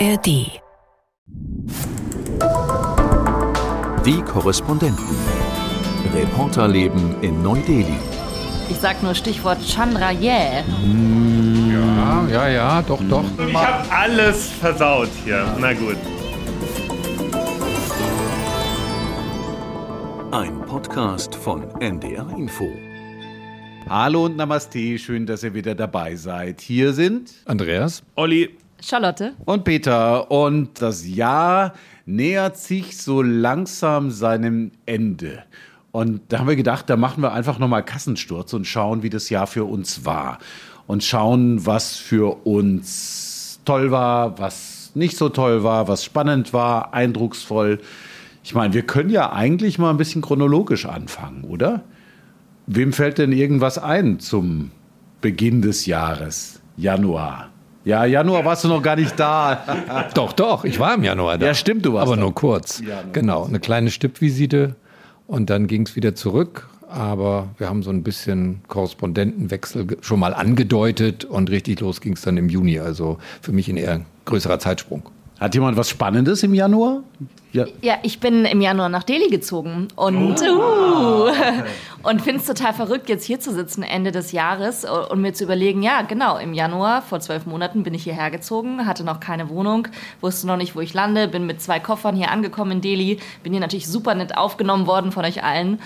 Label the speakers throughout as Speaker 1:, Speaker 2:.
Speaker 1: ARD.
Speaker 2: Die Korrespondenten. Reporterleben in Neu-Delhi.
Speaker 3: Ich sag nur Stichwort Chandra Yeah.
Speaker 4: Ja, ja, ja, doch, doch.
Speaker 5: Ich hab alles versaut hier. Na gut.
Speaker 2: Ein Podcast von NDR Info.
Speaker 6: Hallo und Namaste, schön, dass ihr wieder dabei seid. Hier sind
Speaker 4: Andreas?
Speaker 5: Olli,
Speaker 3: Charlotte.
Speaker 6: und Peter und das Jahr nähert sich so langsam seinem Ende. Und da haben wir gedacht, da machen wir einfach nochmal Kassensturz und schauen, wie das Jahr für uns war. Und schauen, was für uns toll war, was nicht so toll war, was spannend war, eindrucksvoll. Ich meine, wir können ja eigentlich mal ein bisschen chronologisch anfangen, oder? Wem fällt denn irgendwas ein zum Beginn des Jahres? Januar. Ja, Januar warst du noch gar nicht da.
Speaker 4: Doch, doch, ich war im Januar da.
Speaker 6: Ja, stimmt, du warst
Speaker 4: Aber
Speaker 6: da.
Speaker 4: nur kurz.
Speaker 6: Ja, nur
Speaker 4: genau, eine kleine Stippvisite und dann ging es wieder zurück. Aber wir haben so ein bisschen Korrespondentenwechsel schon mal angedeutet und richtig los ging es dann im Juni. Also für mich ein eher größerer Zeitsprung.
Speaker 6: Hat jemand was Spannendes im Januar? Ja.
Speaker 3: Ja, ich bin im Januar nach Delhi gezogen und, uh, und finde es total verrückt, jetzt hier zu sitzen Ende des Jahres und mir zu überlegen, ja, genau, im Januar vor zwölf Monaten bin ich hierher gezogen, hatte noch keine Wohnung, wusste noch nicht, wo ich lande, bin mit zwei Koffern hier angekommen in Delhi, bin hier natürlich super nett aufgenommen worden von euch allen.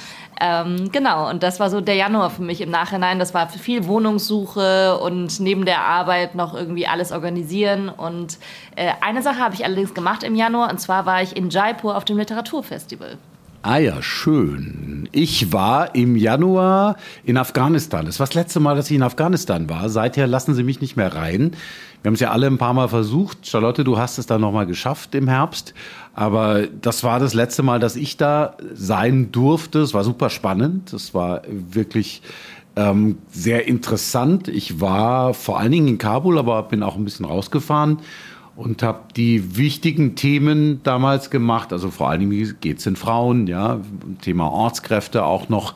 Speaker 3: Ähm, genau, und das war so der Januar für mich im Nachhinein. Das war viel Wohnungssuche und neben der Arbeit noch irgendwie alles organisieren. Und äh, eine Sache habe ich allerdings gemacht im Januar, und zwar war ich in Jaipur auf dem Literaturfestival.
Speaker 6: Ah ja, schön. Ich war im Januar in Afghanistan. Das war das letzte Mal, dass ich in Afghanistan war. Seither lassen sie mich nicht mehr rein. Wir haben es ja alle ein paar Mal versucht. Charlotte, du hast es dann nochmal geschafft im Herbst. Aber das war das letzte Mal, dass ich da sein durfte. Es war super spannend. Es war wirklich ähm, sehr interessant. Ich war vor allen Dingen in Kabul, aber bin auch ein bisschen rausgefahren und habe die wichtigen Themen damals gemacht. Also vor allen Dingen geht es den Frauen, ja, Thema Ortskräfte auch noch.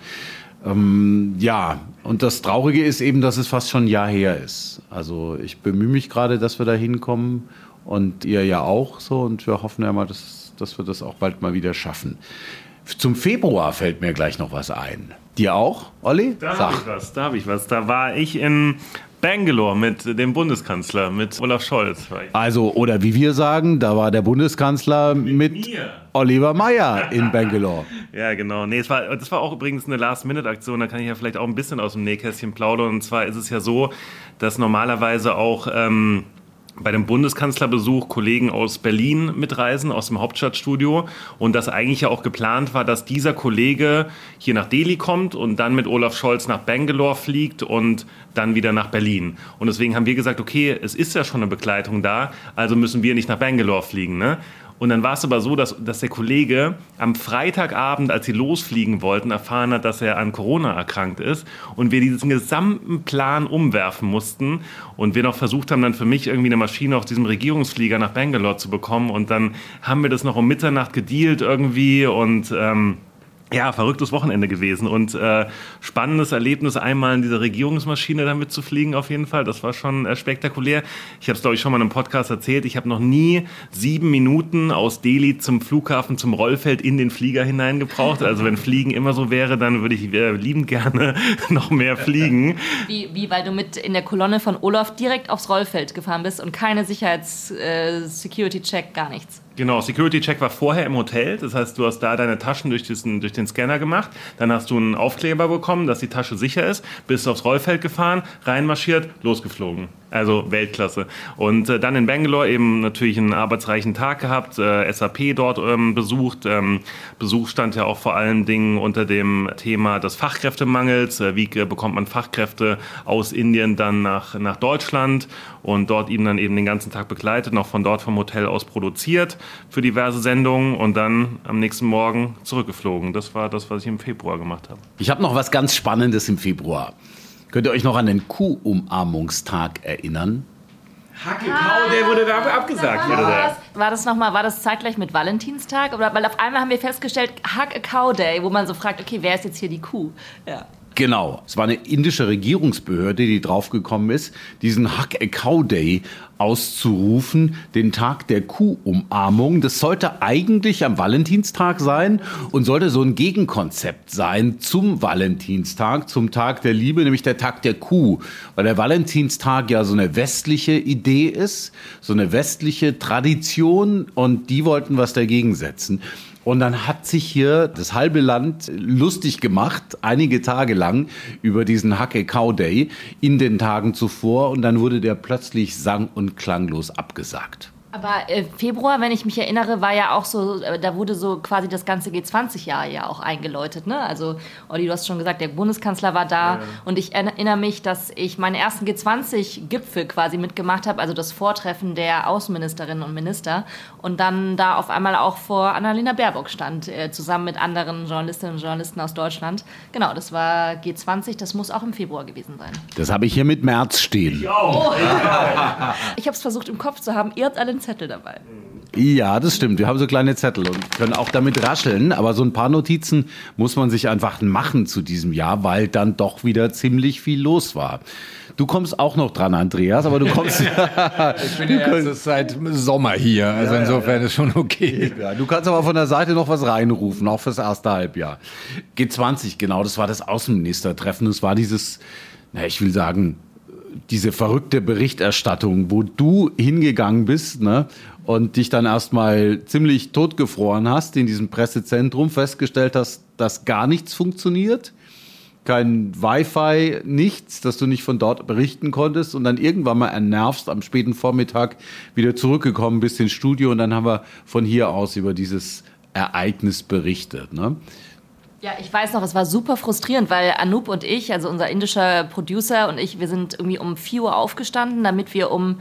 Speaker 6: Ähm, ja, und das Traurige ist eben, dass es fast schon ein Jahr her ist. Also ich bemühe mich gerade, dass wir da hinkommen und ihr ja auch so und wir hoffen ja mal, dass, dass wir das auch bald mal wieder schaffen. Zum Februar fällt mir gleich noch was ein. Dir auch, Olli?
Speaker 5: da habe ich was, da habe ich was. Da war ich in Bangalore mit dem Bundeskanzler, mit Olaf Scholz.
Speaker 6: Also, oder wie wir sagen, da war der Bundeskanzler mit,
Speaker 5: mir.
Speaker 6: Oliver Meyer in Bangalore.
Speaker 5: Ja, genau. Nee, es war, das war auch übrigens eine Last-Minute-Aktion. Da kann ich ja vielleicht auch ein bisschen aus dem Nähkästchen plaudern. Und zwar ist es ja so, dass normalerweise auch ähm, bei dem Bundeskanzlerbesuch Kollegen aus Berlin mitreisen, aus dem Hauptstadtstudio. Und dass eigentlich ja auch geplant war, dass dieser Kollege hier nach Delhi kommt und dann mit Olaf Scholz nach Bangalore fliegt und dann wieder nach Berlin. Und deswegen haben wir gesagt, okay, es ist ja schon eine Begleitung da, also müssen wir nicht nach Bangalore fliegen. Ne? Und dann war es aber so, dass, dass der Kollege am Freitagabend, als sie losfliegen wollten, erfahren hat, dass er an Corona erkrankt ist und wir diesen gesamten Plan umwerfen mussten und wir noch versucht haben, dann für mich irgendwie eine Maschine auf diesem Regierungsflieger nach Bangalore zu bekommen. Und dann haben wir das noch um Mitternacht gedealt irgendwie und ähm, ja, verrücktes Wochenende gewesen und äh, spannendes Erlebnis, einmal in dieser Regierungsmaschine damit zu fliegen, auf jeden Fall. Das war schon äh, spektakulär. Ich habe es, glaube ich, schon mal in einem Podcast erzählt. Ich habe noch nie sieben Minuten aus Delhi zum Flughafen, zum Rollfeld in den Flieger hineingebraucht. Also wenn Fliegen immer so wäre, dann würde ich äh, liebend gerne noch mehr fliegen.
Speaker 3: Wie, wie weil du mit in der Kolonne von Olaf direkt aufs Rollfeld gefahren bist und keine Sicherheits-Security-Check, gar nichts.
Speaker 5: Genau, Security Check war vorher im Hotel. Das heißt, du hast da deine Taschen durch, diesen, durch den Scanner gemacht. Dann hast du einen Aufkleber bekommen, dass die Tasche sicher ist. Bist aufs Rollfeld gefahren, reinmarschiert, losgeflogen. Also Weltklasse. Und äh, dann in Bangalore eben natürlich einen arbeitsreichen Tag gehabt, äh, SAP dort ähm, besucht. Ähm, Besuch stand ja auch vor allen Dingen unter dem Thema des Fachkräftemangels. Äh, wie äh, bekommt man Fachkräfte aus Indien dann nach, nach Deutschland? Und dort eben dann eben den ganzen Tag begleitet, noch von dort vom Hotel aus produziert für diverse Sendungen und dann am nächsten Morgen zurückgeflogen. Das war das, was ich im Februar gemacht habe.
Speaker 6: Ich habe noch was ganz Spannendes im Februar. Könnt ihr euch noch an den Kuhumarmungstag erinnern?
Speaker 5: Hacke der wurde da abgesagt. Wurde
Speaker 3: War
Speaker 5: da.
Speaker 3: das, war das nochmal, war das zeitgleich mit Valentinstag? Oder, weil auf einmal haben wir festgestellt, Hack a Cow Day, wo man so fragt, okay, wer ist jetzt hier die Kuh? Ja.
Speaker 6: Genau. Es war eine indische Regierungsbehörde, die draufgekommen ist, diesen Hak a Cow Day auszurufen, den Tag der Kuhumarmung. Das sollte eigentlich am Valentinstag sein und sollte so ein Gegenkonzept sein zum Valentinstag, zum Tag der Liebe, nämlich der Tag der Kuh. Weil der Valentinstag ja so eine westliche Idee ist, so eine westliche Tradition und die wollten was dagegen setzen. Und dann hat sich hier das halbe Land lustig gemacht, einige Tage lang, über diesen Hacke Cow Day in den Tagen zuvor. Und dann wurde der plötzlich sang- und klanglos abgesagt.
Speaker 3: Aber äh, Februar, wenn ich mich erinnere, war ja auch so, äh, da wurde so quasi das ganze G20-Jahr ja auch eingeläutet. Ne? Also, Olli, du hast schon gesagt, der Bundeskanzler war da. Ja. Und ich erinnere mich, dass ich meinen ersten G20-Gipfel quasi mitgemacht habe, also das Vortreffen der Außenministerinnen und Minister. Und dann da auf einmal auch vor Annalena Baerbock stand, äh, zusammen mit anderen Journalistinnen und Journalisten aus Deutschland. Genau, das war G20, das muss auch im Februar gewesen sein.
Speaker 6: Das habe ich hier mit März stehen.
Speaker 3: Ich auch. Oh. Ich habe es versucht im Kopf zu haben. Ihr habt alle einen Zettel dabei.
Speaker 6: Ja, das stimmt. Wir haben so kleine Zettel und können auch damit rascheln. Aber so ein paar Notizen muss man sich einfach machen zu diesem Jahr, weil dann doch wieder ziemlich viel los war. Du kommst auch noch dran, Andreas, aber du kommst.
Speaker 4: ich bin ja erst seit Sommer hier, also ja, insofern ja, ja. ist schon okay.
Speaker 6: Ja, du kannst aber von der Seite noch was reinrufen, auch fürs erste Halbjahr. G20, genau, das war das Außenministertreffen. Das war dieses, na, ich will sagen, diese verrückte Berichterstattung, wo du hingegangen bist ne, und dich dann erstmal ziemlich totgefroren hast in diesem Pressezentrum, festgestellt hast, dass gar nichts funktioniert, kein Wi-Fi, nichts, dass du nicht von dort berichten konntest und dann irgendwann mal ernervst am späten Vormittag wieder zurückgekommen bist ins Studio und dann haben wir von hier aus über dieses Ereignis berichtet. Ne?
Speaker 3: Ja, ich weiß noch, es war super frustrierend, weil Anoop und ich, also unser indischer Producer und ich, wir sind irgendwie um 4 Uhr aufgestanden, damit wir um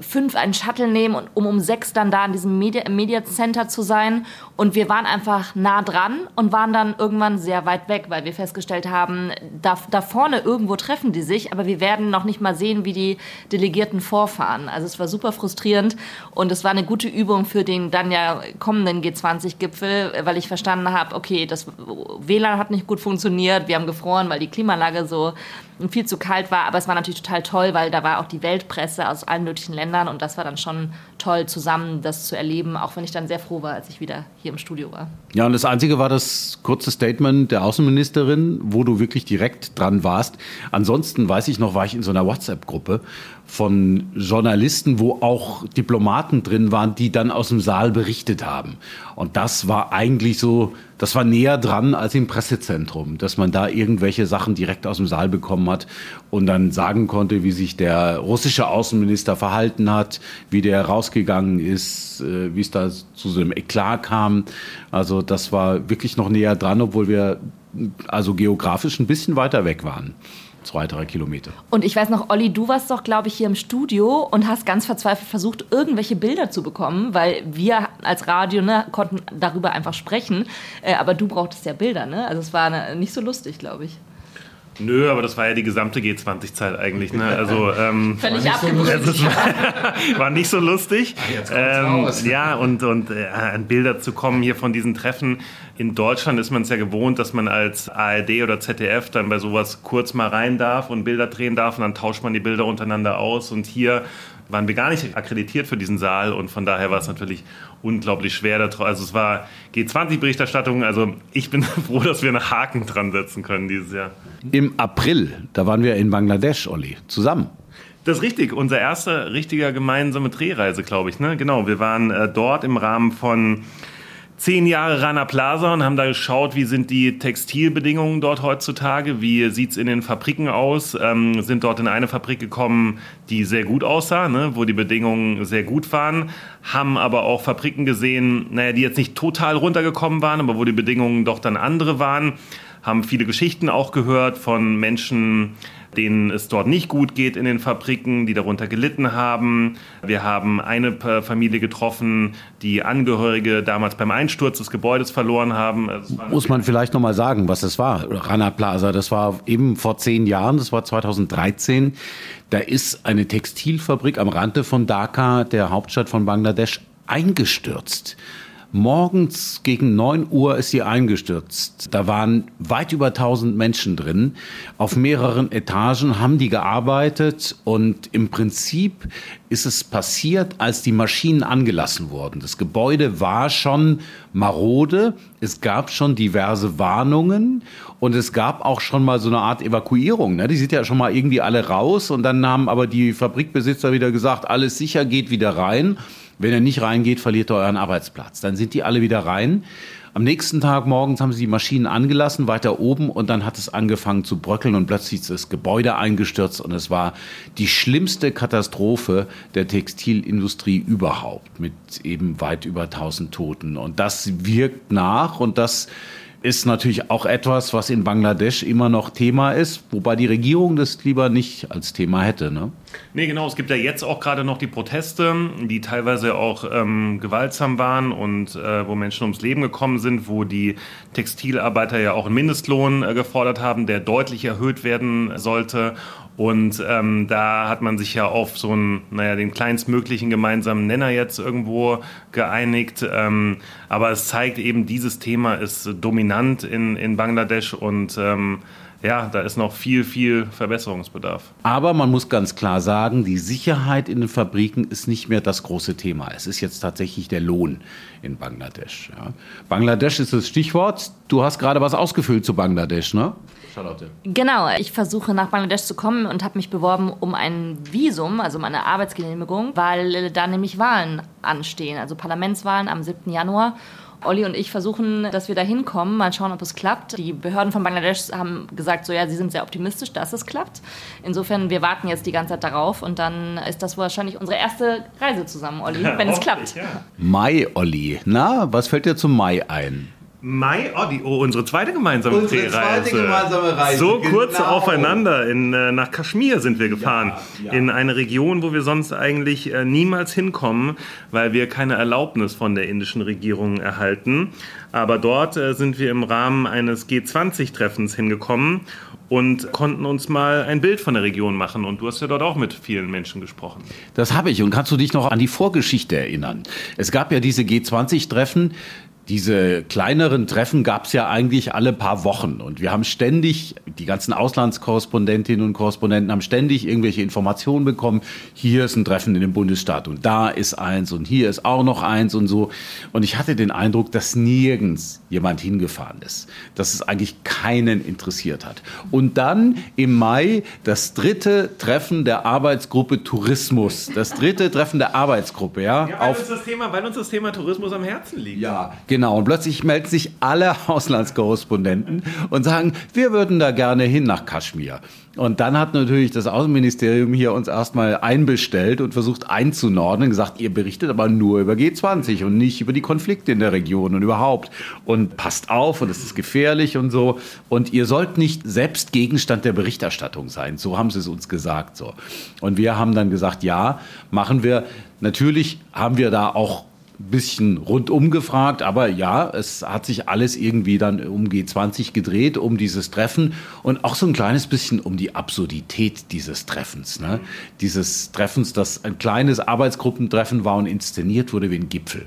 Speaker 3: fünf einen Shuttle nehmen, und, um um sechs dann da in diesem Media, Media Center zu sein. Und wir waren einfach nah dran und waren dann irgendwann sehr weit weg, weil wir festgestellt haben, da, da vorne irgendwo treffen die sich, aber wir werden noch nicht mal sehen, wie die Delegierten vorfahren. Also es war super frustrierend und es war eine gute Übung für den dann ja kommenden G20-Gipfel, weil ich verstanden habe, okay, das WLAN hat nicht gut funktioniert, wir haben gefroren, weil die Klimaanlage so viel zu kalt war. Aber es war natürlich total toll, weil da war auch die Weltpresse aus allen möglichen Ländern und das war dann schon toll, zusammen das zu erleben, auch wenn ich dann sehr froh war, als ich wieder hier im Studio war.
Speaker 6: Ja, und das Einzige war das kurze Statement der Außenministerin, wo du wirklich direkt dran warst. Ansonsten weiß ich noch, war ich in so einer WhatsApp-Gruppe von Journalisten, wo auch Diplomaten drin waren, die dann aus dem Saal berichtet haben. Und das war eigentlich so, das war näher dran als im Pressezentrum, dass man da irgendwelche Sachen direkt aus dem Saal bekommen hat und dann sagen konnte, wie sich der russische Außenminister verhalten hat, wie der rausgegangen ist, äh, wie es da zu so einem Eklat kam. Also das war wirklich noch näher dran, obwohl wir also geografisch ein bisschen weiter weg waren zwei, drei Kilometer.
Speaker 3: Und ich weiß noch, Olli, du warst doch, glaube ich, hier im Studio und hast ganz verzweifelt versucht, irgendwelche Bilder zu bekommen, weil wir als Radio ne, konnten darüber einfach sprechen, äh, aber du brauchtest ja Bilder, ne? Also es war ne, nicht so lustig, glaube ich.
Speaker 5: Nö, aber das war ja die gesamte G20-Zeit eigentlich. Ne? Also, ähm,
Speaker 3: Völlig abgebrüht.
Speaker 5: War, war, nicht so lustig. Ach, ähm, ja, und, und äh, an Bilder zu kommen hier von diesen Treffen. In Deutschland ist man es ja gewohnt, dass man als ARD oder ZDF dann bei sowas kurz mal rein darf und Bilder drehen darf und dann tauscht man die Bilder untereinander aus. Und hier waren wir gar nicht akkreditiert für diesen Saal und von daher war es natürlich unglaublich schwer. Also es war G20-Berichterstattung. Also ich bin froh, dass wir einen Haken dran setzen können dieses Jahr.
Speaker 6: Im April, da waren wir in Bangladesch, Olli, zusammen.
Speaker 5: Das ist richtig. Unser erster richtiger gemeinsame Drehreise, glaube ich. Ne? Genau, wir waren äh, dort im Rahmen von zehn Jahre Rana Plaza und haben da geschaut, wie sind die Textilbedingungen dort heutzutage, wie sieht es in den Fabriken aus, ähm, sind dort in eine Fabrik gekommen, die sehr gut aussah, ne, wo die Bedingungen sehr gut waren, haben aber auch Fabriken gesehen, naja, die jetzt nicht total runtergekommen waren, aber wo die Bedingungen doch dann andere waren, haben viele Geschichten auch gehört von Menschen, denen es dort nicht gut geht in den Fabriken, die darunter gelitten haben. Wir haben eine Familie getroffen, die Angehörige damals beim Einsturz des Gebäudes verloren haben.
Speaker 6: Also Muss man vielleicht noch mal sagen, was das war, Rana Plaza. Das war eben vor zehn Jahren, das war 2013. Da ist eine Textilfabrik am Rande von Dhaka, der Hauptstadt von Bangladesch, eingestürzt Morgens gegen 9 Uhr ist sie eingestürzt. Da waren weit über 1000 Menschen drin. Auf mehreren Etagen haben die gearbeitet und im Prinzip ist es passiert, als die Maschinen angelassen wurden. Das Gebäude war schon marode. Es gab schon diverse Warnungen und es gab auch schon mal so eine Art Evakuierung. Ne? Die sind ja schon mal irgendwie alle raus und dann haben aber die Fabrikbesitzer wieder gesagt, alles sicher, geht wieder rein. Wenn er nicht reingeht, verliert er euren Arbeitsplatz. Dann sind die alle wieder rein. Am nächsten Tag morgens haben sie die Maschinen angelassen, weiter oben, und dann hat es angefangen zu bröckeln und plötzlich ist das Gebäude eingestürzt und es war die schlimmste Katastrophe der Textilindustrie überhaupt mit eben weit über 1000 Toten. Und das wirkt nach und das ist natürlich auch etwas, was in Bangladesch immer noch Thema ist, wobei die Regierung das lieber nicht als Thema hätte. Ne?
Speaker 5: Nee, genau. Es gibt ja jetzt auch gerade noch die Proteste, die teilweise auch ähm, gewaltsam waren und äh, wo Menschen ums Leben gekommen sind, wo die Textilarbeiter ja auch einen Mindestlohn äh, gefordert haben, der deutlich erhöht werden sollte. Und ähm, da hat man sich ja auf so einen, naja, den kleinstmöglichen gemeinsamen Nenner jetzt irgendwo geeinigt. Ähm, aber es zeigt eben, dieses Thema ist dominant in, in Bangladesch und ähm, ja, da ist noch viel, viel Verbesserungsbedarf.
Speaker 6: Aber man muss ganz klar sagen, die Sicherheit in den Fabriken ist nicht mehr das große Thema. Es ist jetzt tatsächlich der Lohn in Bangladesch. Ja. Bangladesch ist das Stichwort. Du hast gerade was ausgefüllt zu Bangladesch, ne?
Speaker 3: Charlotte. Genau, ich versuche nach Bangladesch zu kommen und habe mich beworben um ein Visum, also um eine Arbeitsgenehmigung, weil da nämlich Wahlen anstehen, also Parlamentswahlen am 7. Januar. Olli und ich versuchen, dass wir da hinkommen. Mal schauen, ob es klappt. Die Behörden von Bangladesch haben gesagt, so ja, sie sind sehr optimistisch, dass es klappt. Insofern, wir warten jetzt die ganze Zeit darauf und dann ist das wahrscheinlich unsere erste Reise zusammen, Olli, wenn es klappt. Ja.
Speaker 6: Mai, Olli. Na, was fällt dir zum Mai ein?
Speaker 5: Mai, oh, die, oh, unsere zweite gemeinsame
Speaker 6: unsere zweite gemeinsame Reise.
Speaker 5: So genau. kurz aufeinander. In, äh, nach Kaschmir sind wir gefahren. Ja, ja. In eine Region, wo wir sonst eigentlich äh, niemals hinkommen, weil wir keine Erlaubnis von der indischen Regierung erhalten. Aber dort äh, sind wir im Rahmen eines G20-Treffens hingekommen und konnten uns mal ein Bild von der Region machen. Und du hast ja dort auch mit vielen Menschen gesprochen.
Speaker 6: Das habe ich. Und kannst du dich noch an die Vorgeschichte erinnern? Es gab ja diese G20-Treffen, diese kleineren Treffen gab es ja eigentlich alle paar Wochen. Und wir haben ständig, die ganzen Auslandskorrespondentinnen und Korrespondenten haben ständig irgendwelche Informationen bekommen. Hier ist ein Treffen in dem Bundesstaat und da ist eins und hier ist auch noch eins und so. Und ich hatte den Eindruck, dass nirgends jemand hingefahren ist. Dass es eigentlich keinen interessiert hat. Und dann im Mai das dritte Treffen der Arbeitsgruppe Tourismus. Das dritte Treffen der Arbeitsgruppe, ja.
Speaker 5: ja weil, uns das Thema, weil uns das Thema Tourismus am Herzen liegt.
Speaker 6: Ja, Genau, und plötzlich melden sich alle Auslandskorrespondenten und sagen, wir würden da gerne hin nach Kaschmir. Und dann hat natürlich das Außenministerium hier uns erstmal einbestellt und versucht einzunordnen, gesagt, ihr berichtet aber nur über G20 und nicht über die Konflikte in der Region und überhaupt. Und passt auf und es ist gefährlich und so. Und ihr sollt nicht selbst Gegenstand der Berichterstattung sein. So haben sie es uns gesagt. So. Und wir haben dann gesagt, ja, machen wir. Natürlich haben wir da auch bisschen rundum gefragt, aber ja, es hat sich alles irgendwie dann um G20 gedreht, um dieses Treffen und auch so ein kleines bisschen um die Absurdität dieses Treffens. Ne? Dieses Treffens, das ein kleines Arbeitsgruppentreffen war und inszeniert wurde wie ein Gipfel.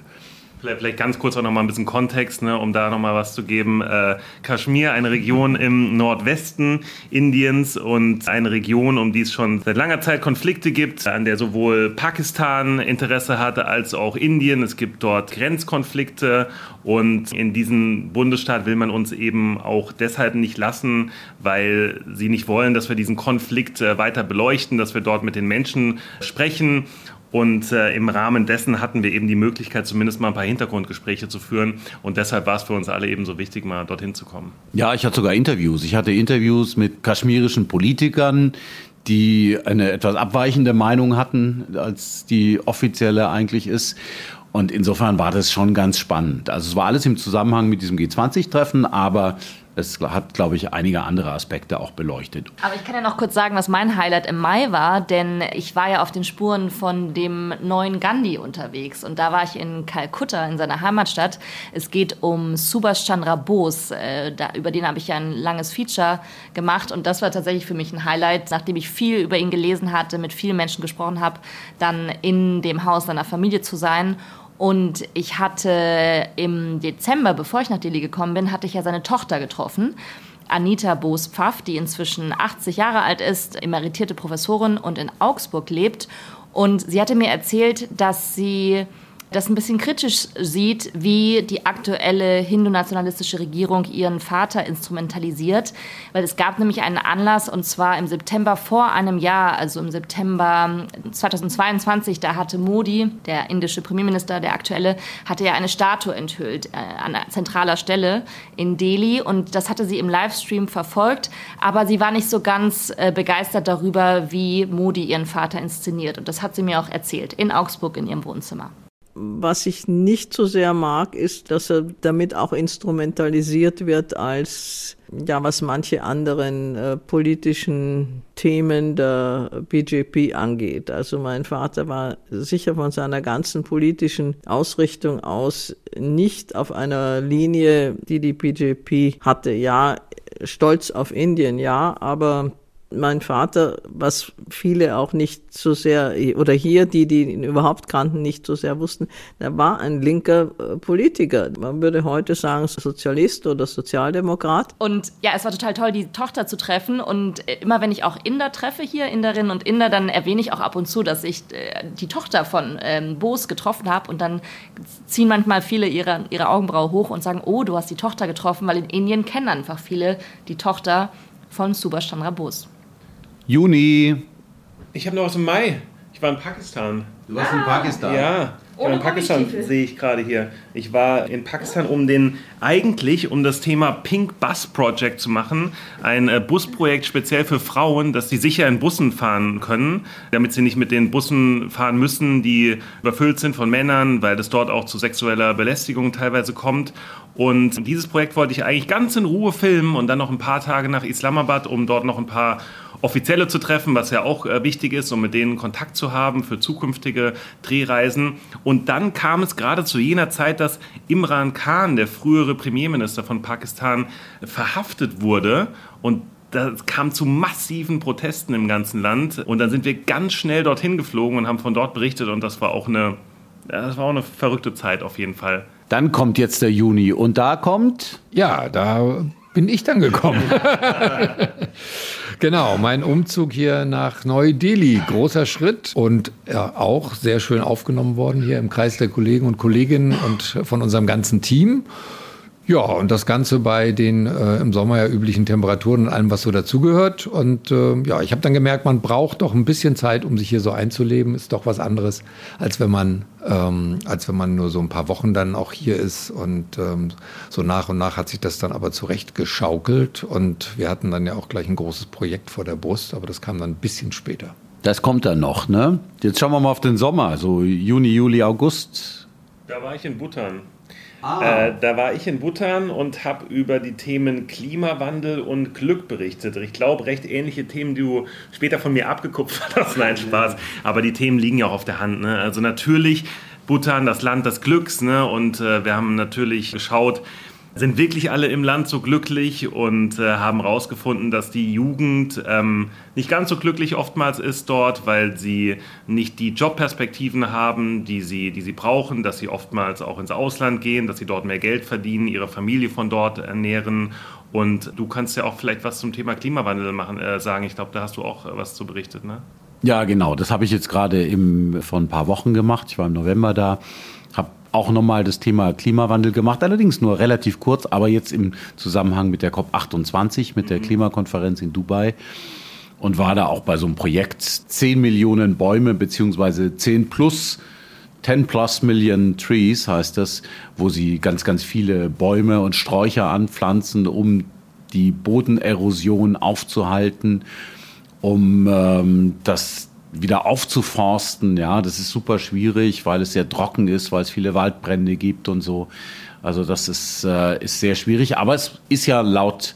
Speaker 5: Vielleicht, ganz kurz auch noch mal ein bisschen Kontext, ne, um da noch mal was zu geben. Äh, Kaschmir, eine Region im Nordwesten Indiens und eine Region, um die es schon seit langer Zeit Konflikte gibt, an der sowohl Pakistan Interesse hatte als auch Indien. Es gibt dort Grenzkonflikte und in diesem Bundesstaat will man uns eben auch deshalb nicht lassen, weil sie nicht wollen, dass wir diesen Konflikt äh, weiter beleuchten, dass wir dort mit den Menschen sprechen und äh, im Rahmen dessen hatten wir eben die Möglichkeit, zumindest mal ein paar Hintergrundgespräche zu führen. Und deshalb war es für uns alle eben so wichtig, mal dorthin zu kommen.
Speaker 6: Ja, ich hatte sogar Interviews. Ich hatte Interviews mit kaschmirischen Politikern, die eine etwas abweichende Meinung hatten, als die offizielle eigentlich ist. Und insofern war das schon ganz spannend. Also es war alles im Zusammenhang mit diesem G20-Treffen, aber es hat, glaube ich, einige andere Aspekte auch beleuchtet.
Speaker 3: Aber ich kann ja noch kurz sagen, was mein Highlight im Mai war, denn ich war ja auf den Spuren von dem neuen Gandhi unterwegs und da war ich in Kalkutta, in seiner Heimatstadt. Es geht um Subhash Chandra Bose, äh, da, über den habe ich ja ein langes Feature gemacht und das war tatsächlich für mich ein Highlight, nachdem ich viel über ihn gelesen hatte, mit vielen Menschen gesprochen habe, dann in dem Haus seiner Familie zu sein Und ich hatte im Dezember, bevor ich nach Delhi gekommen bin, hatte ich ja seine Tochter getroffen. Anita Boos-Pfaff, die inzwischen 80 Jahre alt ist, emeritierte Professorin und in Augsburg lebt. Und sie hatte mir erzählt, dass sie das ein bisschen kritisch sieht, wie die aktuelle hindu-nationalistische Regierung ihren Vater instrumentalisiert. Weil es gab nämlich einen Anlass, und zwar im September vor einem Jahr, also im September 2022, da hatte Modi, der indische Premierminister, der aktuelle, hatte ja eine Statue enthüllt äh, an zentraler Stelle in Delhi. Und das hatte sie im Livestream verfolgt. Aber sie war nicht so ganz äh, begeistert darüber, wie Modi ihren Vater inszeniert. Und das hat sie mir auch erzählt, in Augsburg in ihrem Wohnzimmer.
Speaker 1: Was ich nicht so sehr mag, ist, dass er damit auch instrumentalisiert wird als, ja, was manche anderen äh, politischen Themen der BJP angeht. Also mein Vater war sicher von seiner ganzen politischen Ausrichtung aus nicht auf einer Linie, die die BJP hatte. Ja, stolz auf Indien, ja, aber mein Vater, was viele auch nicht so sehr, oder hier, die, die ihn überhaupt kannten, nicht so sehr wussten, er war ein linker äh, Politiker. Man würde heute sagen Sozialist oder Sozialdemokrat.
Speaker 3: Und ja, es war total toll, die Tochter zu treffen. Und äh, immer wenn ich auch Inder treffe hier, Inderinnen und Inder, dann erwähne ich auch ab und zu, dass ich äh, die Tochter von ähm, Boos getroffen habe. Und dann ziehen manchmal viele ihre, ihre Augenbraue hoch und sagen, oh, du hast die Tochter getroffen, weil in Indien kennen einfach viele die Tochter von Subhash Chandra Bose.
Speaker 6: Juni.
Speaker 5: Ich habe noch was im Mai. Ich war in Pakistan.
Speaker 6: Du warst in Pakistan?
Speaker 5: Ja, ich war in Pakistan sehe ich gerade hier. Ich war in Pakistan, um den eigentlich um das Thema Pink Bus Project zu machen, ein äh, Busprojekt speziell für Frauen, dass sie sicher in Bussen fahren können, damit sie nicht mit den Bussen fahren müssen, die überfüllt sind von Männern, weil das dort auch zu sexueller Belästigung teilweise kommt. Und dieses Projekt wollte ich eigentlich ganz in Ruhe filmen und dann noch ein paar Tage nach Islamabad, um dort noch ein paar Offizielle zu treffen, was ja auch äh, wichtig ist, um mit denen Kontakt zu haben für zukünftige Drehreisen. Und dann kam es gerade zu jener Zeit, dass Imran Khan, der frühere Premierminister von Pakistan, verhaftet wurde und das kam zu massiven Protesten im ganzen Land. Und dann sind wir ganz schnell dorthin geflogen und haben von dort berichtet. Und das war auch eine, das war auch eine verrückte Zeit auf jeden Fall.
Speaker 6: Dann kommt jetzt der Juni und da kommt.
Speaker 4: Ja, da bin ich dann gekommen. genau, mein Umzug hier nach Neu-Delhi. Großer Schritt und ja, auch sehr schön aufgenommen worden hier im Kreis der Kollegen und Kolleginnen und von unserem ganzen Team. Ja, und das Ganze bei den äh, im Sommer ja üblichen Temperaturen und allem, was so dazugehört. Und äh, ja, ich habe dann gemerkt, man braucht doch ein bisschen Zeit, um sich hier so einzuleben. Ist doch was anderes, als wenn man, ähm, als wenn man nur so ein paar Wochen dann auch hier ist. Und ähm, so nach und nach hat sich das dann aber zurecht geschaukelt. Und wir hatten dann ja auch gleich ein großes Projekt vor der Brust, aber das kam dann ein bisschen später.
Speaker 6: Das kommt dann noch, ne? Jetzt schauen wir mal auf den Sommer, so Juni, Juli, August.
Speaker 5: Da war ich in Bhutan. Ah. Äh, da war ich in Bhutan und habe über die Themen Klimawandel und Glück berichtet. Ich glaube, recht ähnliche Themen, die du später von mir abgekupfert hast. Nein, Spaß. Aber die Themen liegen ja auch auf der Hand. Ne? Also natürlich Bhutan, das Land des Glücks. Ne? Und äh, wir haben natürlich geschaut, sind wirklich alle im Land so glücklich und äh, haben herausgefunden, dass die Jugend ähm, nicht ganz so glücklich oftmals ist dort, weil sie nicht die Jobperspektiven haben, die sie, die sie brauchen, dass sie oftmals auch ins Ausland gehen, dass sie dort mehr Geld verdienen, ihre Familie von dort ernähren. Und du kannst ja auch vielleicht was zum Thema Klimawandel machen, äh, sagen. Ich glaube, da hast du auch äh, was zu berichtet, ne?
Speaker 6: Ja, genau. Das habe ich jetzt gerade vor ein paar Wochen gemacht. Ich war im November da auch nochmal das Thema Klimawandel gemacht, allerdings nur relativ kurz, aber jetzt im Zusammenhang mit der COP28, mit der mhm. Klimakonferenz in Dubai und war da auch bei so einem Projekt 10 Millionen Bäume beziehungsweise 10 plus 10 plus Million Trees heißt das, wo sie ganz, ganz viele Bäume und Sträucher anpflanzen, um die Bodenerosion aufzuhalten, um ähm, das wieder aufzuforsten, ja, das ist super schwierig, weil es sehr trocken ist, weil es viele Waldbrände gibt und so. Also das ist, äh, ist sehr schwierig. Aber es ist ja laut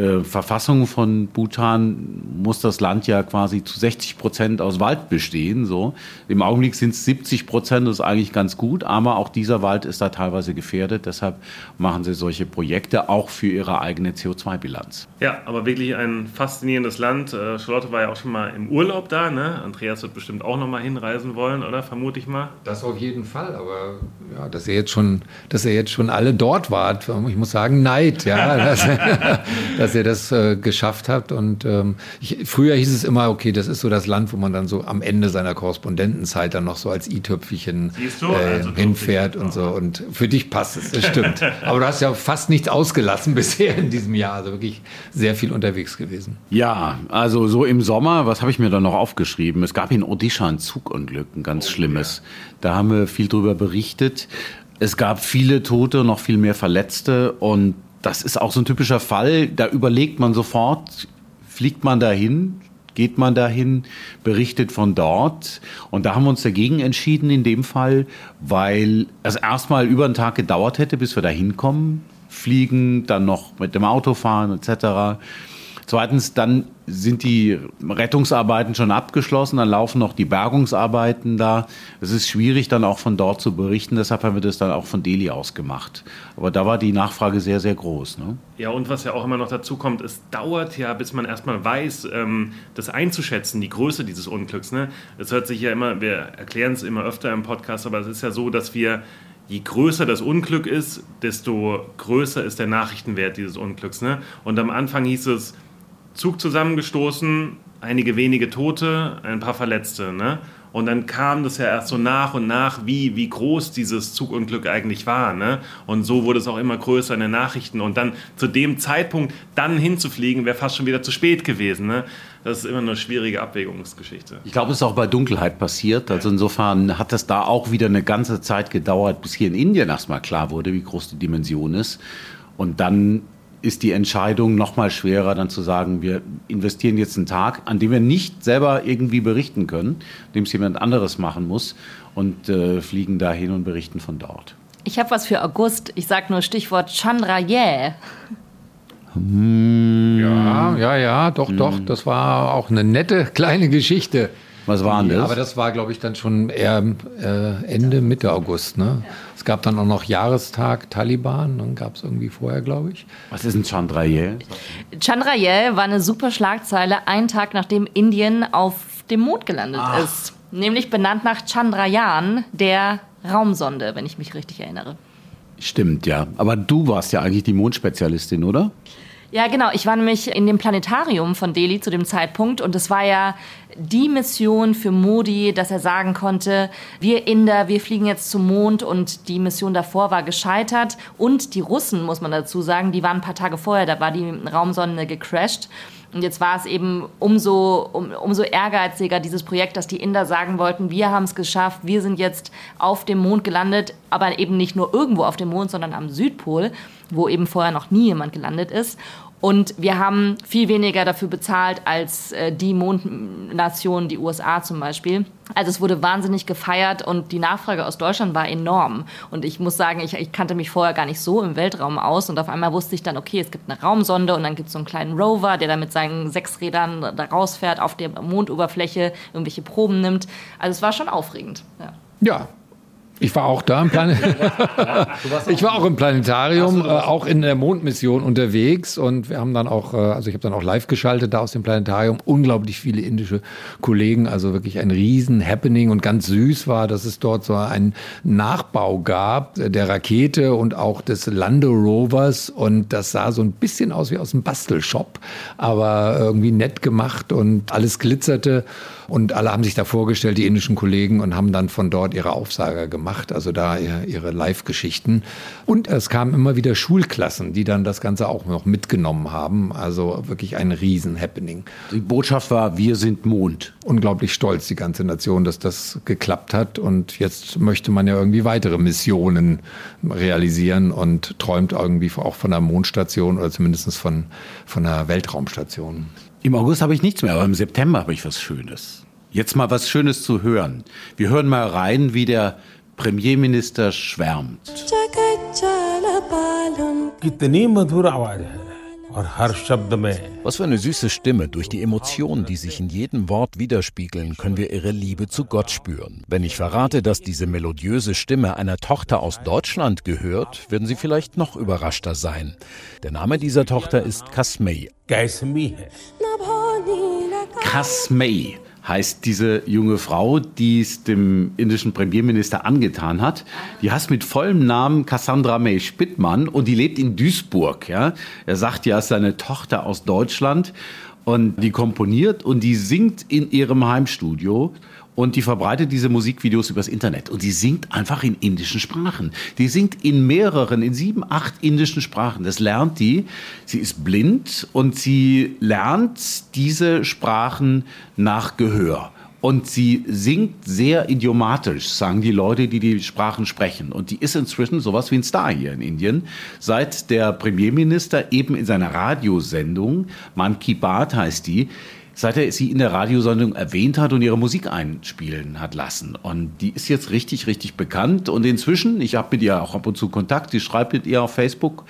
Speaker 6: äh, Verfassung von Bhutan muss das Land ja quasi zu 60 Prozent aus Wald bestehen. So. Im Augenblick sind es 70 Prozent, das ist eigentlich ganz gut, aber auch dieser Wald ist da teilweise gefährdet. Deshalb machen sie solche Projekte auch für ihre eigene CO2-Bilanz.
Speaker 5: Ja, aber wirklich ein faszinierendes Land. Äh, Charlotte war ja auch schon mal im Urlaub da. Ne? Andreas wird bestimmt auch noch mal hinreisen wollen, oder? Vermute ich mal.
Speaker 4: Das auf jeden Fall, aber ja, dass ihr jetzt schon, dass ihr jetzt schon alle dort wart, ich muss sagen, Neid, ja, dass, dass ihr das äh, geschafft habt. Und ähm, ich, früher hieß es immer, okay, das ist so das Land, wo man dann so am Ende seiner Korrespondentenzeit dann noch so als i-Töpfchen äh, also hinfährt und so. Und für dich passt es, das stimmt. aber du hast ja fast nichts ausgelassen bisher in diesem Jahr, also wirklich sehr viel unterwegs gewesen.
Speaker 6: Ja, also so im Sommer, was habe ich mir da noch aufgeschrieben? Es gab in Odisha ein Zugunglück, ein ganz oh, schlimmes. Ja. Da haben wir viel drüber berichtet. Es gab viele Tote, noch viel mehr Verletzte und das ist auch so ein typischer Fall. Da überlegt man sofort, fliegt man dahin, geht man dahin, berichtet von dort. Und da haben wir uns dagegen entschieden in dem Fall, weil es erstmal über einen Tag gedauert hätte, bis wir da hinkommen. Fliegen, dann noch mit dem Auto fahren etc. Zweitens, dann sind die Rettungsarbeiten schon abgeschlossen, dann laufen noch die Bergungsarbeiten da. Es ist schwierig, dann auch von dort zu berichten, deshalb haben wir das dann auch von Delhi aus gemacht. Aber da war die Nachfrage sehr, sehr groß. Ne?
Speaker 5: Ja, und was ja auch immer noch dazu kommt, es dauert ja, bis man erstmal weiß, ähm, das einzuschätzen, die Größe dieses Unglücks. Ne? Es hört sich ja immer, wir erklären es immer öfter im Podcast, aber es ist ja so, dass wir je größer das Unglück ist, desto größer ist der Nachrichtenwert dieses Unglücks. Ne? Und am Anfang hieß es, Zug zusammengestoßen, einige wenige Tote, ein paar Verletzte. Ne? Und dann kam das ja erst so nach und nach, wie, wie groß dieses Zugunglück eigentlich war. Ne? Und so wurde es auch immer größer in den Nachrichten. Und dann zu dem Zeitpunkt dann hinzufliegen, wäre fast schon wieder zu spät gewesen. Ne? Das ist immer eine schwierige Abwägungsgeschichte.
Speaker 6: Ich glaube, es ist auch bei Dunkelheit passiert. Also insofern hat das da auch wieder eine ganze Zeit gedauert, bis hier in Indien erstmal klar wurde, wie groß die Dimension ist. Und dann ist die Entscheidung noch mal schwerer, dann zu sagen, wir investieren jetzt einen Tag, an dem wir nicht selber irgendwie berichten können, dem es jemand anderes machen muss und äh, fliegen dahin und berichten von dort.
Speaker 3: Ich habe was für August. Ich sage nur Stichwort Chandrayeh.
Speaker 4: Hm. Ja, ja, ja, doch, hm. doch. Das war auch eine nette kleine Geschichte.
Speaker 6: Was war denn das?
Speaker 4: aber das war, glaube ich, dann schon eher äh, Ende, Mitte August. Ne? Es gab dann auch noch Jahrestag Taliban, dann gab es irgendwie vorher, glaube ich.
Speaker 6: Was ist ein Chandrayeh?
Speaker 3: Chandrayeh war eine super Schlagzeile, einen Tag nachdem Indien auf dem Mond gelandet Ach. ist. Nämlich benannt nach Chandrayaan, der Raumsonde, wenn ich mich richtig erinnere.
Speaker 6: Stimmt, ja. Aber du warst ja eigentlich die Mondspezialistin, oder?
Speaker 3: Ja, genau. Ich war nämlich in dem Planetarium von Delhi zu dem Zeitpunkt und es war ja die Mission für Modi, dass er sagen konnte, wir Inder, wir fliegen jetzt zum Mond und die Mission davor war gescheitert und die Russen, muss man dazu sagen, die waren ein paar Tage vorher, da war die Raumsonde gecrashed. Und jetzt war es eben umso, um, umso ehrgeiziger, dieses Projekt, dass die Inder sagen wollten, wir haben es geschafft, wir sind jetzt auf dem Mond gelandet, aber eben nicht nur irgendwo auf dem Mond, sondern am Südpol, wo eben vorher noch nie jemand gelandet ist. Und wir haben viel weniger dafür bezahlt als äh, die Mondnation, die USA zum Beispiel. Also es wurde wahnsinnig gefeiert und die Nachfrage aus Deutschland war enorm. Und ich muss sagen, ich, ich, kannte mich vorher gar nicht so im Weltraum aus. Und auf einmal wusste ich dann, okay, es gibt eine Raumsonde und dann gibt es so einen kleinen Rover, der dann mit seinen sechs Rädern da rausfährt, auf der Mondoberfläche irgendwelche Proben nimmt. Also es war schon aufregend.
Speaker 4: Ja. Ja, ich war auch da im Plan Ich war auch im Planetarium, äh, auch in der Mondmission unterwegs und wir haben dann auch, äh, also ich habe dann auch live geschaltet da aus dem Planetarium. Unglaublich viele indische Kollegen, also wirklich ein riesen Happening und ganz süß war, dass es dort so einen Nachbau gab der Rakete und auch des Landerovers und das sah so ein bisschen aus wie aus einem Bastelshop, aber irgendwie nett gemacht und alles glitzerte. Und alle haben sich da vorgestellt, die indischen Kollegen, und haben dann von dort ihre Aufsager gemacht, also da ihre Live-Geschichten. Und es kamen immer wieder Schulklassen, die dann das Ganze auch noch mitgenommen haben. Also wirklich ein Riesen-Happening.
Speaker 6: Die Botschaft war, wir sind Mond.
Speaker 4: Unglaublich stolz, die ganze Nation, dass das geklappt hat. Und jetzt möchte man ja irgendwie weitere Missionen realisieren und träumt irgendwie auch von einer Mondstation oder zumindest von, von einer Weltraumstation.
Speaker 6: Im August habe ich nichts mehr, aber im September habe ich was Schönes. Jetzt mal was Schönes zu hören. Wir hören mal rein, wie der Premierminister schwärmt.
Speaker 7: Was für eine süße Stimme. Durch die Emotionen, die sich in jedem Wort widerspiegeln, können wir ihre Liebe zu Gott spüren. Wenn ich verrate, dass diese melodiöse Stimme einer Tochter aus Deutschland gehört, werden Sie vielleicht noch überraschter sein. Der Name dieser Tochter ist Kasmei.
Speaker 6: Kasmei heißt diese junge Frau, die es dem indischen Premierminister angetan hat. Die heißt mit vollem Namen Cassandra May Spittmann und die lebt in Duisburg. Ja? Er sagt ja, es ist seine Tochter aus Deutschland und die komponiert und die singt in ihrem Heimstudio und die verbreitet diese Musikvideos übers Internet. Und sie singt einfach in indischen Sprachen. Die singt in mehreren, in sieben, acht indischen Sprachen. Das lernt die. Sie ist blind und sie lernt diese Sprachen nach Gehör. Und sie singt sehr idiomatisch, sagen die Leute, die die Sprachen sprechen. Und die ist inzwischen sowas wie ein Star hier in Indien. Seit der Premierminister eben in seiner Radiosendung, Man Ki Baat heißt die, seit er sie in der Radiosendung erwähnt hat und ihre Musik einspielen hat lassen. Und die ist jetzt richtig, richtig bekannt. Und inzwischen, ich habe mit ihr auch ab und zu Kontakt, die schreibt mit ihr auf Facebook,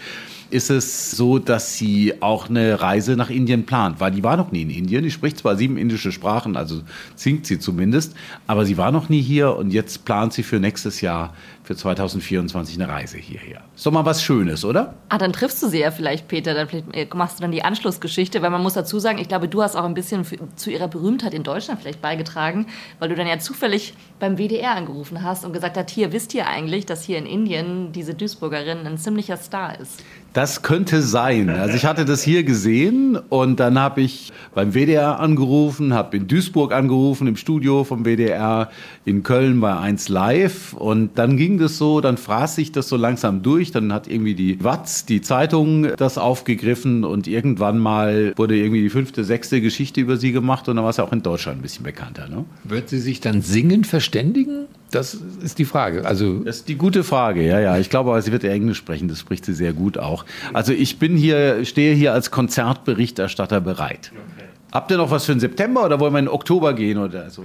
Speaker 6: ist es so, dass sie auch eine Reise nach Indien plant, weil die war noch nie in Indien. Die spricht zwar sieben indische Sprachen, also singt sie zumindest, aber sie war noch nie hier und jetzt plant sie für nächstes Jahr, für 2024 eine Reise hierher. Ist doch mal was Schönes, oder?
Speaker 3: Ah, dann triffst du sie ja vielleicht, Peter. Dann vielleicht äh, machst du dann die Anschlussgeschichte, weil man muss dazu sagen, ich glaube, du hast auch ein bisschen für, zu ihrer Berühmtheit in Deutschland vielleicht beigetragen, weil du dann ja zufällig beim WDR angerufen hast und gesagt hast, hier, wisst ihr eigentlich, dass hier in Indien diese Duisburgerin ein ziemlicher Star ist?
Speaker 6: Das könnte sein. Also ich hatte das hier gesehen und dann habe ich beim WDR angerufen, habe in Duisburg angerufen, im Studio vom WDR, in Köln bei 1 Live und dann ging das so, dann fraß sich das so langsam durch, dann hat irgendwie die Watz, die Zeitung, das aufgegriffen und irgendwann mal wurde irgendwie die fünfte, sechste Geschichte über sie gemacht und dann war es auch in Deutschland ein bisschen bekannter. Ne?
Speaker 4: Wird sie sich dann singen verständigen? Das ist die Frage. Also
Speaker 6: das ist die gute Frage, ja, ja. Ich glaube aber, sie wird Englisch sprechen, das spricht sie sehr gut auch. Also ich bin hier, stehe hier als Konzertberichterstatter bereit. Okay. Habt ihr noch was für den September oder wollen wir in Oktober gehen oder so?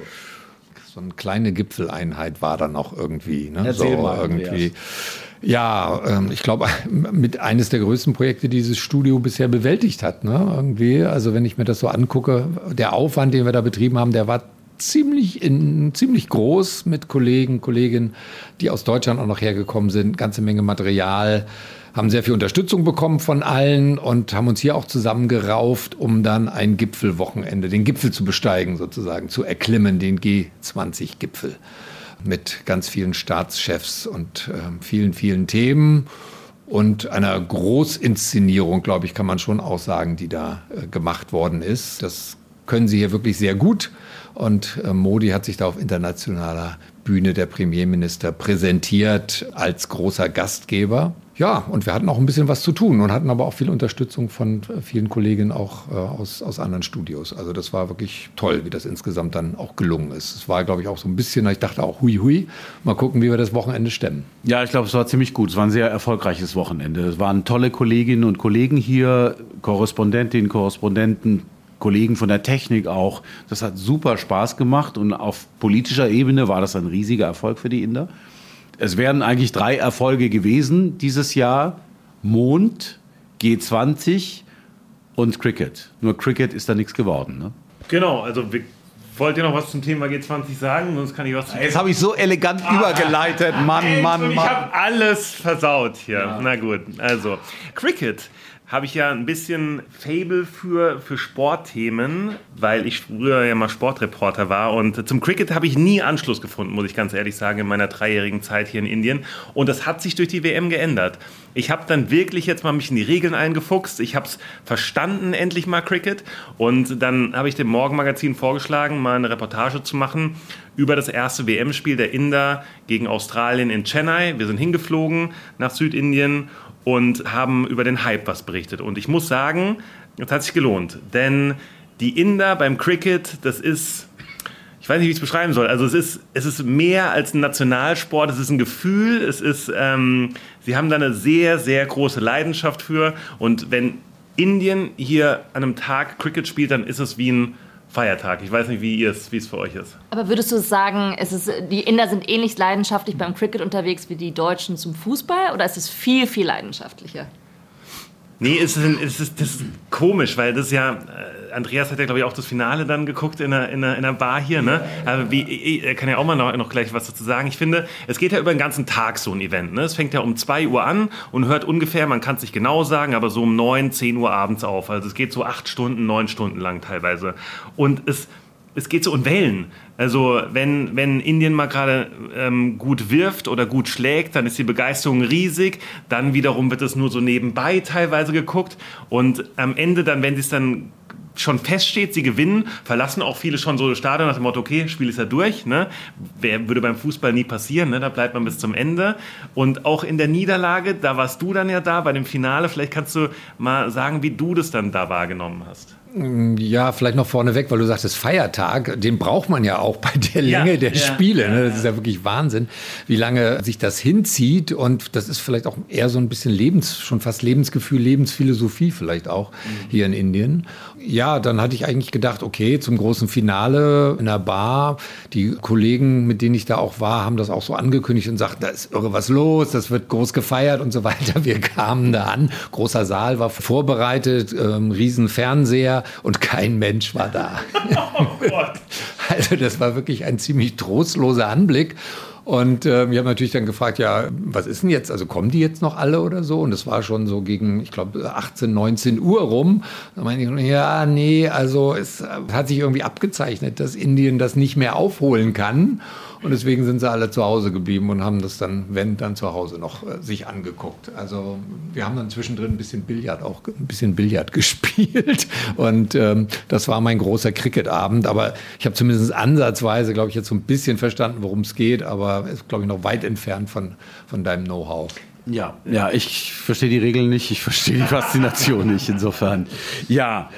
Speaker 4: So eine kleine Gipfeleinheit war dann auch irgendwie. Ne?
Speaker 6: Erzähl
Speaker 4: so
Speaker 6: mal,
Speaker 4: irgendwie. Ja, ähm, ich glaube, mit eines der größten Projekte, die dieses Studio bisher bewältigt hat. Ne? Irgendwie, also wenn ich mir das so angucke, der Aufwand, den wir da betrieben haben, der war ziemlich, in, ziemlich groß mit Kollegen, Kolleginnen, die aus Deutschland auch noch hergekommen sind, ganze Menge Material, haben sehr viel Unterstützung bekommen von allen und haben uns hier auch zusammengerauft, um dann ein Gipfelwochenende, den Gipfel zu besteigen sozusagen, zu erklimmen, den G20-Gipfel mit ganz vielen Staatschefs und äh, vielen, vielen Themen und einer Großinszenierung, glaube ich, kann man schon auch sagen, die da äh, gemacht worden ist. Das können sie hier wirklich sehr gut. Und äh, Modi hat sich da auf internationaler Bühne der Premierminister präsentiert als großer Gastgeber. Ja, und wir hatten auch ein bisschen was zu tun und hatten aber auch viel Unterstützung von äh, vielen Kolleginnen auch äh, aus, aus anderen Studios. Also das war wirklich toll, wie das insgesamt dann auch gelungen ist. Es war, glaube ich, auch so ein bisschen, ich dachte auch, hui, hui, mal gucken, wie wir das Wochenende stemmen.
Speaker 6: Ja, ich glaube, es war ziemlich gut. Es war ein sehr erfolgreiches Wochenende. Es waren tolle Kolleginnen und Kollegen hier, Korrespondentinnen, Korrespondenten, Kollegen von der Technik auch. Das hat super Spaß gemacht und auf politischer Ebene war das ein riesiger Erfolg für die Inder. Es wären eigentlich drei Erfolge gewesen dieses Jahr. Mond, G20 und Cricket. Nur Cricket ist da nichts geworden. Ne?
Speaker 5: Genau, also wollt ihr noch was zum Thema G20 sagen? Sonst kann ich was
Speaker 6: Jetzt habe ich so elegant ah, übergeleitet. Mann, Mann, Mann.
Speaker 5: Ich habe alles versaut hier. Ja. Na gut, also Cricket habe ich ja ein bisschen Fable für, für Sportthemen, weil ich früher ja mal Sportreporter war. Und zum Cricket habe ich nie Anschluss gefunden, muss ich ganz ehrlich sagen, in meiner dreijährigen Zeit hier in Indien. Und das hat sich durch die WM geändert. Ich habe dann wirklich jetzt mal mich in die Regeln eingefuchst. Ich habe es verstanden, endlich mal Cricket. Und dann habe ich dem Morgenmagazin vorgeschlagen, mal eine Reportage zu machen über das erste WM-Spiel der Inder gegen Australien in Chennai. Wir sind hingeflogen nach Südindien und haben über den Hype was berichtet. Und ich muss sagen, es hat sich gelohnt, denn die Inder beim Cricket, das ist, ich weiß nicht, wie ich es beschreiben soll. Also es ist, es ist mehr als ein Nationalsport, es ist ein Gefühl, es ist, ähm, sie haben da eine sehr, sehr große Leidenschaft für. Und wenn Indien hier an einem Tag Cricket spielt, dann ist es wie ein Feiertag. Ich weiß nicht, wie es für euch ist.
Speaker 3: Aber würdest du sagen, es ist, die Inder sind ähnlich leidenschaftlich beim Cricket unterwegs wie die Deutschen zum Fußball oder ist es viel, viel leidenschaftlicher?
Speaker 5: Nee, es ist, es ist, das ist komisch, weil das ja, äh, Andreas hat ja, glaube ich, auch das Finale dann geguckt in der, in der, in der Bar hier, ne? Aber wie, er kann ja auch mal noch, noch gleich was dazu sagen. Ich finde, es geht ja über den ganzen Tag so ein Event, ne? Es fängt ja um 2 Uhr an und hört ungefähr, man kann es nicht genau sagen, aber so um 9, 10 Uhr abends auf. Also es geht so acht Stunden, neun Stunden lang teilweise. Und es, es geht so in Wellen. Also wenn, wenn Indien mal gerade ähm, gut wirft oder gut schlägt, dann ist die Begeisterung riesig. Dann wiederum wird es nur so nebenbei teilweise geguckt. Und am Ende dann, wenn sie es dann schon feststeht, sie gewinnen, verlassen auch viele schon so das Stadion nach dem Motto, okay, Spiel ist ja durch. Ne? Wer würde beim Fußball nie passieren, ne? da bleibt man bis zum Ende. Und auch in der Niederlage, da warst du dann ja da, bei dem Finale, vielleicht kannst du mal sagen, wie du das dann da wahrgenommen hast.
Speaker 4: Ja, vielleicht noch vorneweg, weil du sagtest Feiertag, den braucht man ja auch bei der Länge ja, der ja, Spiele. Ne? Das ist ja wirklich Wahnsinn, wie lange sich das hinzieht. Und das ist vielleicht auch eher so ein bisschen Lebens, schon fast Lebensgefühl, Lebensphilosophie vielleicht auch mhm. hier in Indien. Ja, dann hatte ich eigentlich gedacht, okay, zum großen Finale in der Bar. Die Kollegen, mit denen ich da auch war, haben das auch so angekündigt und sagten, da ist irgendwas los, das wird groß gefeiert und so weiter. Wir kamen da an, großer Saal war vorbereitet, ähm, riesen Fernseher und kein Mensch war da. Oh Gott. Also das war wirklich ein ziemlich trostloser Anblick. Und äh, wir haben natürlich dann gefragt, ja, was ist denn jetzt? Also kommen die jetzt noch alle oder so? Und es war schon so gegen, ich glaube, 18, 19 Uhr rum. Da meinte ich, ja, nee, also es hat sich irgendwie abgezeichnet, dass Indien das nicht mehr aufholen kann. Und deswegen sind sie alle zu Hause geblieben und haben das dann, wenn, dann zu Hause noch äh, sich angeguckt. Also wir haben dann zwischendrin ein bisschen Billard auch ein bisschen Billard gespielt. Und ähm, das war mein großer Cricketabend. Aber ich habe zumindest ansatzweise, glaube ich, jetzt so ein bisschen verstanden, worum es geht, aber ist, glaube ich, noch weit entfernt von, von deinem Know-how.
Speaker 6: Ja, ja, ich verstehe die Regeln nicht, ich verstehe die Faszination nicht, insofern. Ja. ja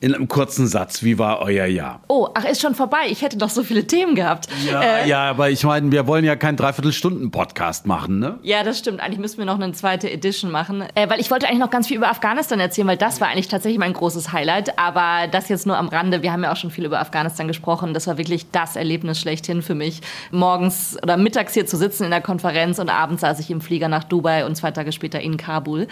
Speaker 6: in einem kurzen Satz, wie war euer Jahr?
Speaker 3: Oh, ach, ist schon vorbei. Ich hätte doch so viele Themen gehabt.
Speaker 6: Ja, äh, ja aber ich meine, wir wollen ja keinen Dreiviertelstunden-Podcast machen, ne?
Speaker 3: Ja, das stimmt. Eigentlich müssten wir noch eine zweite Edition machen. Äh, weil ich wollte eigentlich noch ganz viel über Afghanistan erzählen, weil das war eigentlich tatsächlich mein großes Highlight. Aber das jetzt nur am Rande. Wir haben ja auch schon viel über Afghanistan gesprochen. Das war wirklich das Erlebnis schlechthin für mich. Morgens oder mittags hier zu sitzen in der Konferenz und abends saß ich im Flieger nach Dubai und zwei Tage später in Kabul.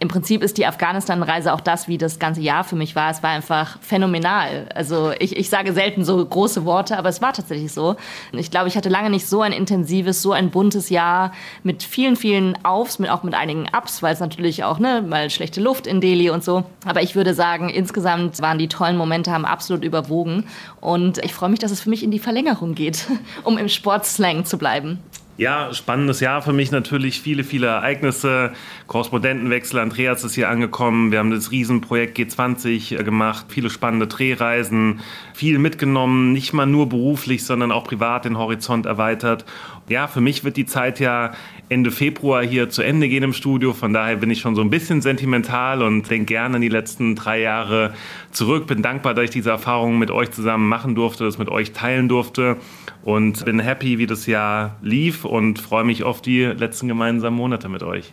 Speaker 3: Im Prinzip ist die Afghanistan-Reise auch das, wie das ganze Jahr für mich war. Es war einfach einfach phänomenal. Also ich, ich sage selten so große Worte, aber es war tatsächlich so. Ich glaube, ich hatte lange nicht so ein intensives, so ein buntes Jahr mit vielen, vielen Aufs, mit, auch mit einigen Ups, weil es natürlich auch, ne, mal schlechte Luft in Delhi und so. Aber ich würde sagen, insgesamt waren die tollen Momente, haben absolut überwogen. Und ich freue mich, dass es für mich in die Verlängerung geht, um im Sportslang zu bleiben.
Speaker 5: Ja, spannendes Jahr für mich natürlich. Viele, viele Ereignisse. Korrespondentenwechsel. Andreas ist hier angekommen. Wir haben das Riesenprojekt G20 äh, gemacht. Viele spannende Drehreisen. Viel mitgenommen. Nicht mal nur beruflich, sondern auch privat den Horizont erweitert. Ja, für mich wird die Zeit ja Ende Februar hier zu Ende gehen im Studio. Von daher bin ich schon so ein bisschen sentimental und denke gerne an die letzten drei Jahre zurück. Bin dankbar, dass ich diese Erfahrungen mit euch zusammen machen durfte, das mit euch teilen durfte und bin happy, wie das Jahr lief und freue mich auf die letzten gemeinsamen Monate mit euch.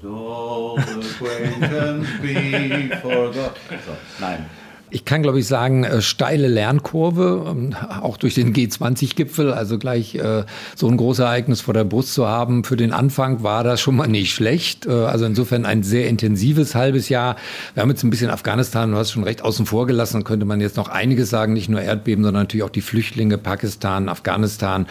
Speaker 5: So,
Speaker 4: nein. Ich kann, glaube ich, sagen, äh, steile Lernkurve, ähm, auch durch den G20-Gipfel, also gleich äh, so ein großes Ereignis vor der Brust zu haben. Für den Anfang war das schon mal nicht schlecht. Äh, also insofern ein sehr intensives halbes Jahr. Wir haben jetzt ein bisschen Afghanistan, du hast schon recht außen vor gelassen, könnte man jetzt noch einiges sagen, nicht nur Erdbeben, sondern natürlich auch die Flüchtlinge, Pakistan, Afghanistan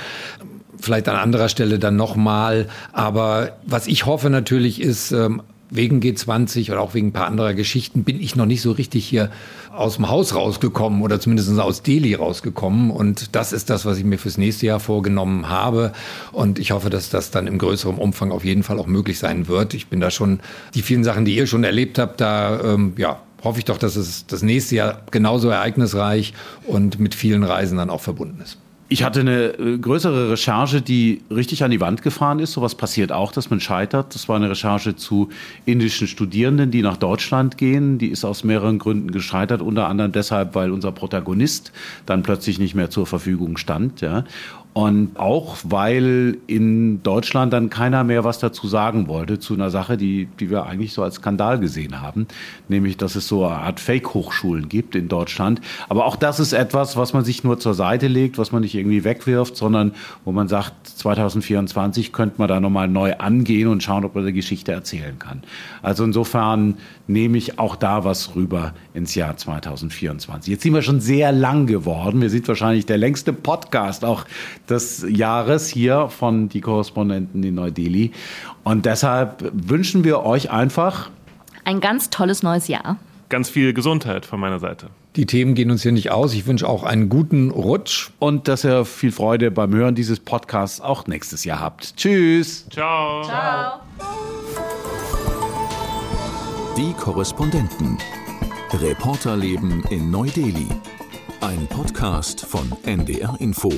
Speaker 4: vielleicht an anderer Stelle dann nochmal. Aber was ich hoffe natürlich ist, ähm, wegen G20 oder auch wegen ein paar anderer Geschichten bin ich noch nicht so richtig hier aus dem Haus rausgekommen oder zumindest aus Delhi rausgekommen. Und das ist das, was ich mir fürs nächste Jahr vorgenommen habe. Und ich hoffe, dass das dann im größeren Umfang auf jeden Fall auch möglich sein wird. Ich bin da schon, die vielen Sachen, die ihr schon erlebt habt, da, ähm, ja, hoffe ich doch, dass es das nächste Jahr genauso ereignisreich und mit vielen Reisen dann auch verbunden ist.
Speaker 6: Ich hatte eine äh, größere Recherche, die richtig an die Wand gefahren ist. Sowas passiert auch, dass man scheitert. Das war eine Recherche zu indischen Studierenden, die nach Deutschland gehen. Die ist aus mehreren Gründen gescheitert, unter anderem deshalb, weil unser Protagonist dann plötzlich nicht mehr zur Verfügung stand. Ja. Und auch, weil in Deutschland dann keiner mehr was dazu sagen wollte zu einer Sache, die, die wir eigentlich so als Skandal gesehen haben, nämlich, dass es so eine Art Fake-Hochschulen gibt in Deutschland. Aber auch das ist etwas, was man sich nur zur Seite legt, was man nicht irgendwie wegwirft, sondern wo man sagt, 2024 könnte man da nochmal neu angehen und schauen, ob man eine Geschichte erzählen kann. Also insofern nehme ich auch da was rüber ins Jahr 2024. Jetzt sind wir schon sehr lang geworden. Wir sind wahrscheinlich der längste Podcast auch des Jahres hier von die Korrespondenten in Neu-Delhi. Und deshalb wünschen wir euch einfach
Speaker 3: ein ganz tolles neues Jahr.
Speaker 5: Ganz viel Gesundheit von meiner Seite.
Speaker 4: Die Themen gehen uns hier nicht aus. Ich wünsche auch einen guten Rutsch.
Speaker 6: Und dass ihr viel Freude beim Hören dieses Podcasts auch nächstes Jahr habt. Tschüss.
Speaker 5: Ciao.
Speaker 3: Ciao.
Speaker 2: Die Korrespondenten. Reporterleben in Neu-Delhi. Ein Podcast von NDR Info.